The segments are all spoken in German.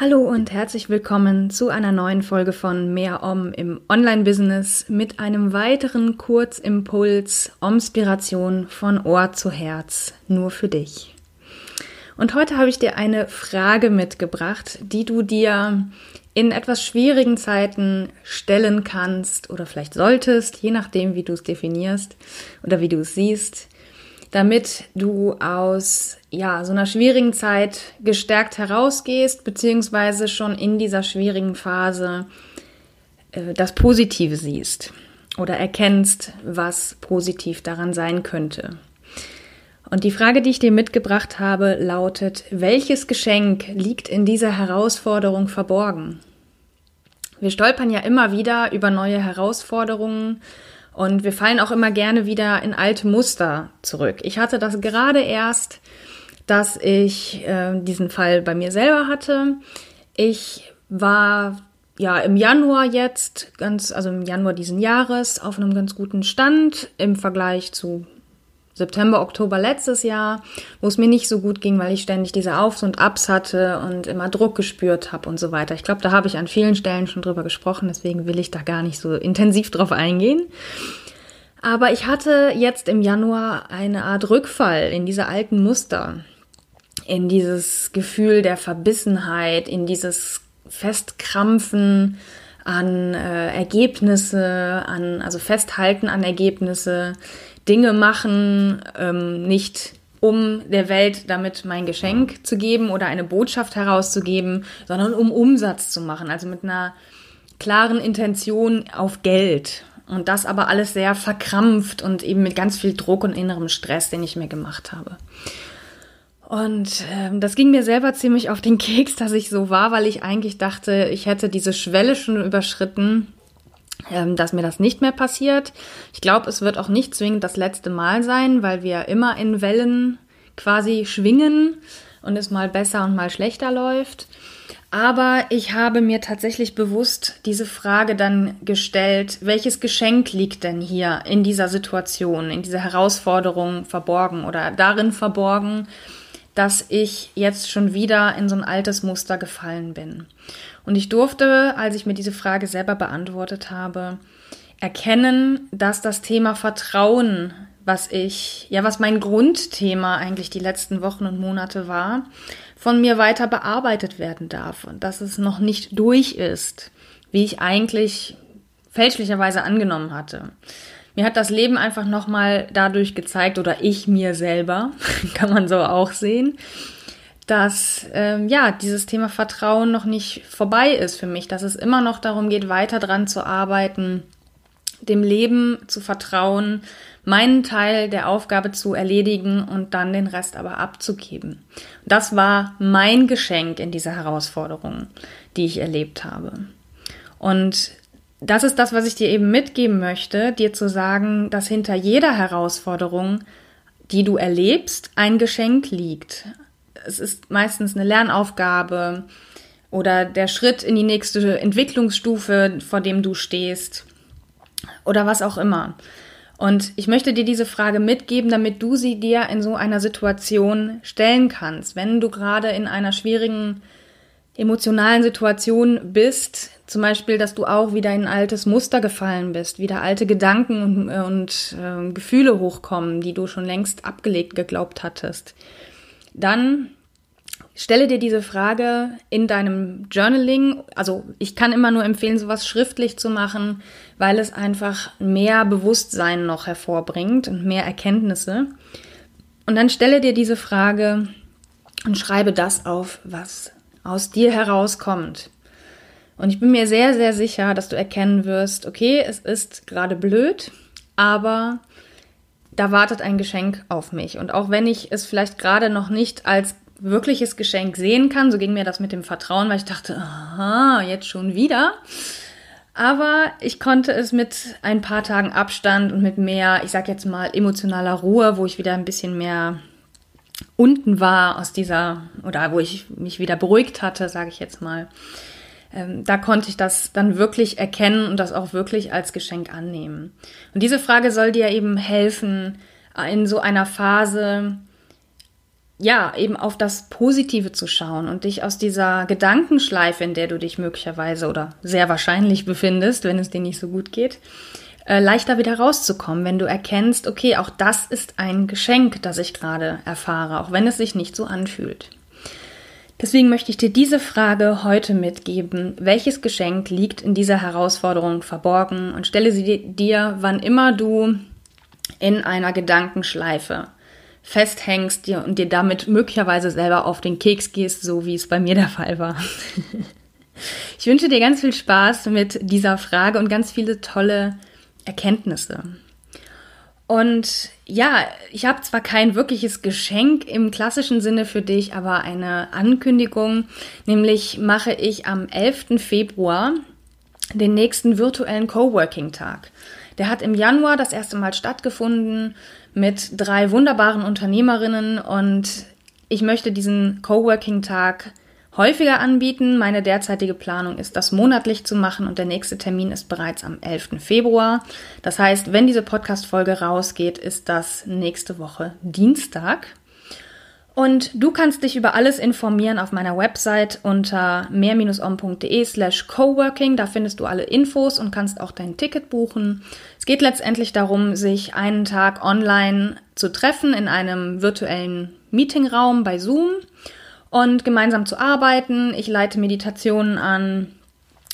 Hallo und herzlich willkommen zu einer neuen Folge von Mehr Om im Online-Business mit einem weiteren Kurzimpuls Omspiration von Ohr zu Herz, nur für dich. Und heute habe ich dir eine Frage mitgebracht, die du dir in etwas schwierigen Zeiten stellen kannst oder vielleicht solltest, je nachdem, wie du es definierst oder wie du es siehst damit du aus ja, so einer schwierigen Zeit gestärkt herausgehst, beziehungsweise schon in dieser schwierigen Phase äh, das Positive siehst oder erkennst, was positiv daran sein könnte. Und die Frage, die ich dir mitgebracht habe, lautet, welches Geschenk liegt in dieser Herausforderung verborgen? Wir stolpern ja immer wieder über neue Herausforderungen und wir fallen auch immer gerne wieder in alte Muster zurück. Ich hatte das gerade erst, dass ich äh, diesen Fall bei mir selber hatte. Ich war ja im Januar jetzt ganz, also im Januar diesen Jahres auf einem ganz guten Stand im Vergleich zu September, Oktober letztes Jahr, wo es mir nicht so gut ging, weil ich ständig diese Aufs und Abs hatte und immer Druck gespürt habe und so weiter. Ich glaube, da habe ich an vielen Stellen schon drüber gesprochen, deswegen will ich da gar nicht so intensiv drauf eingehen. Aber ich hatte jetzt im Januar eine Art Rückfall in diese alten Muster, in dieses Gefühl der Verbissenheit, in dieses Festkrampfen an äh, Ergebnisse, an also Festhalten an Ergebnisse, Dinge machen, ähm, nicht um der Welt damit mein Geschenk zu geben oder eine Botschaft herauszugeben, sondern um Umsatz zu machen, also mit einer klaren Intention auf Geld. Und das aber alles sehr verkrampft und eben mit ganz viel Druck und innerem Stress, den ich mir gemacht habe. Und äh, das ging mir selber ziemlich auf den Keks, dass ich so war, weil ich eigentlich dachte, ich hätte diese Schwelle schon überschritten, ähm, dass mir das nicht mehr passiert. Ich glaube, es wird auch nicht zwingend das letzte Mal sein, weil wir immer in Wellen quasi schwingen und es mal besser und mal schlechter läuft. Aber ich habe mir tatsächlich bewusst diese Frage dann gestellt, welches Geschenk liegt denn hier in dieser Situation, in dieser Herausforderung verborgen oder darin verborgen, dass ich jetzt schon wieder in so ein altes Muster gefallen bin. Und ich durfte, als ich mir diese Frage selber beantwortet habe, erkennen, dass das Thema Vertrauen, was ich, ja, was mein Grundthema eigentlich die letzten Wochen und Monate war, von mir weiter bearbeitet werden darf und dass es noch nicht durch ist, wie ich eigentlich fälschlicherweise angenommen hatte. Mir hat das Leben einfach nochmal dadurch gezeigt, oder ich mir selber, kann man so auch sehen, dass ähm, ja dieses Thema Vertrauen noch nicht vorbei ist für mich, dass es immer noch darum geht, weiter dran zu arbeiten, dem Leben zu vertrauen, meinen Teil der Aufgabe zu erledigen und dann den Rest aber abzugeben. Das war mein Geschenk in dieser Herausforderung, die ich erlebt habe. Und das ist das, was ich dir eben mitgeben möchte, dir zu sagen, dass hinter jeder Herausforderung, die du erlebst, ein Geschenk liegt es ist meistens eine Lernaufgabe oder der Schritt in die nächste Entwicklungsstufe, vor dem du stehst oder was auch immer. Und ich möchte dir diese Frage mitgeben, damit du sie dir in so einer Situation stellen kannst. Wenn du gerade in einer schwierigen emotionalen Situation bist, zum Beispiel, dass du auch wieder in ein altes Muster gefallen bist, wieder alte Gedanken und, und äh, Gefühle hochkommen, die du schon längst abgelegt geglaubt hattest dann stelle dir diese Frage in deinem Journaling. Also ich kann immer nur empfehlen, sowas schriftlich zu machen, weil es einfach mehr Bewusstsein noch hervorbringt und mehr Erkenntnisse. Und dann stelle dir diese Frage und schreibe das auf, was aus dir herauskommt. Und ich bin mir sehr, sehr sicher, dass du erkennen wirst, okay, es ist gerade blöd, aber da wartet ein Geschenk auf mich. Und auch wenn ich es vielleicht gerade noch nicht als wirkliches Geschenk sehen kann. So ging mir das mit dem Vertrauen, weil ich dachte, aha, jetzt schon wieder. Aber ich konnte es mit ein paar Tagen Abstand und mit mehr, ich sag jetzt mal, emotionaler Ruhe, wo ich wieder ein bisschen mehr unten war aus dieser, oder wo ich mich wieder beruhigt hatte, sage ich jetzt mal, ähm, da konnte ich das dann wirklich erkennen und das auch wirklich als Geschenk annehmen. Und diese Frage soll dir eben helfen, in so einer Phase, ja, eben auf das Positive zu schauen und dich aus dieser Gedankenschleife, in der du dich möglicherweise oder sehr wahrscheinlich befindest, wenn es dir nicht so gut geht, äh, leichter wieder rauszukommen, wenn du erkennst, okay, auch das ist ein Geschenk, das ich gerade erfahre, auch wenn es sich nicht so anfühlt. Deswegen möchte ich dir diese Frage heute mitgeben. Welches Geschenk liegt in dieser Herausforderung verborgen? Und stelle sie dir, wann immer du in einer Gedankenschleife festhängst und dir damit möglicherweise selber auf den Keks gehst, so wie es bei mir der Fall war. Ich wünsche dir ganz viel Spaß mit dieser Frage und ganz viele tolle Erkenntnisse. Und ja, ich habe zwar kein wirkliches Geschenk im klassischen Sinne für dich, aber eine Ankündigung, nämlich mache ich am 11. Februar den nächsten virtuellen Coworking-Tag. Der hat im Januar das erste Mal stattgefunden mit drei wunderbaren Unternehmerinnen und ich möchte diesen Coworking-Tag häufiger anbieten. Meine derzeitige Planung ist, das monatlich zu machen und der nächste Termin ist bereits am 11. Februar. Das heißt, wenn diese Podcast-Folge rausgeht, ist das nächste Woche Dienstag. Und du kannst dich über alles informieren auf meiner Website unter mehr-om.de slash coworking. Da findest du alle Infos und kannst auch dein Ticket buchen. Es geht letztendlich darum, sich einen Tag online zu treffen in einem virtuellen Meetingraum bei Zoom und gemeinsam zu arbeiten. Ich leite Meditationen an.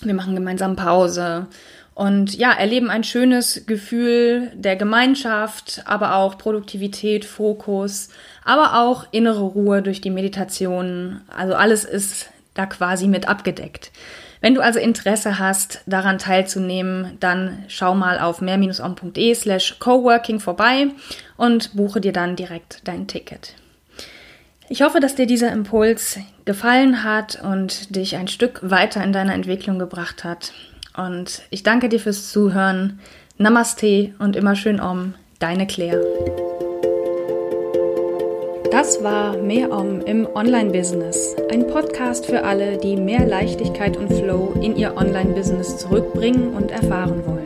Wir machen gemeinsam Pause und ja, erleben ein schönes Gefühl der Gemeinschaft, aber auch Produktivität, Fokus, aber auch innere Ruhe durch die Meditation. Also alles ist da quasi mit abgedeckt. Wenn du also Interesse hast, daran teilzunehmen, dann schau mal auf mehr-on.de slash coworking vorbei und buche dir dann direkt dein Ticket. Ich hoffe, dass dir dieser Impuls gefallen hat und dich ein Stück weiter in deiner Entwicklung gebracht hat. Und ich danke dir fürs Zuhören. Namaste und immer schön Om, deine Claire. Das war Mehr Om im Online-Business. Ein Podcast für alle, die mehr Leichtigkeit und Flow in ihr Online-Business zurückbringen und erfahren wollen.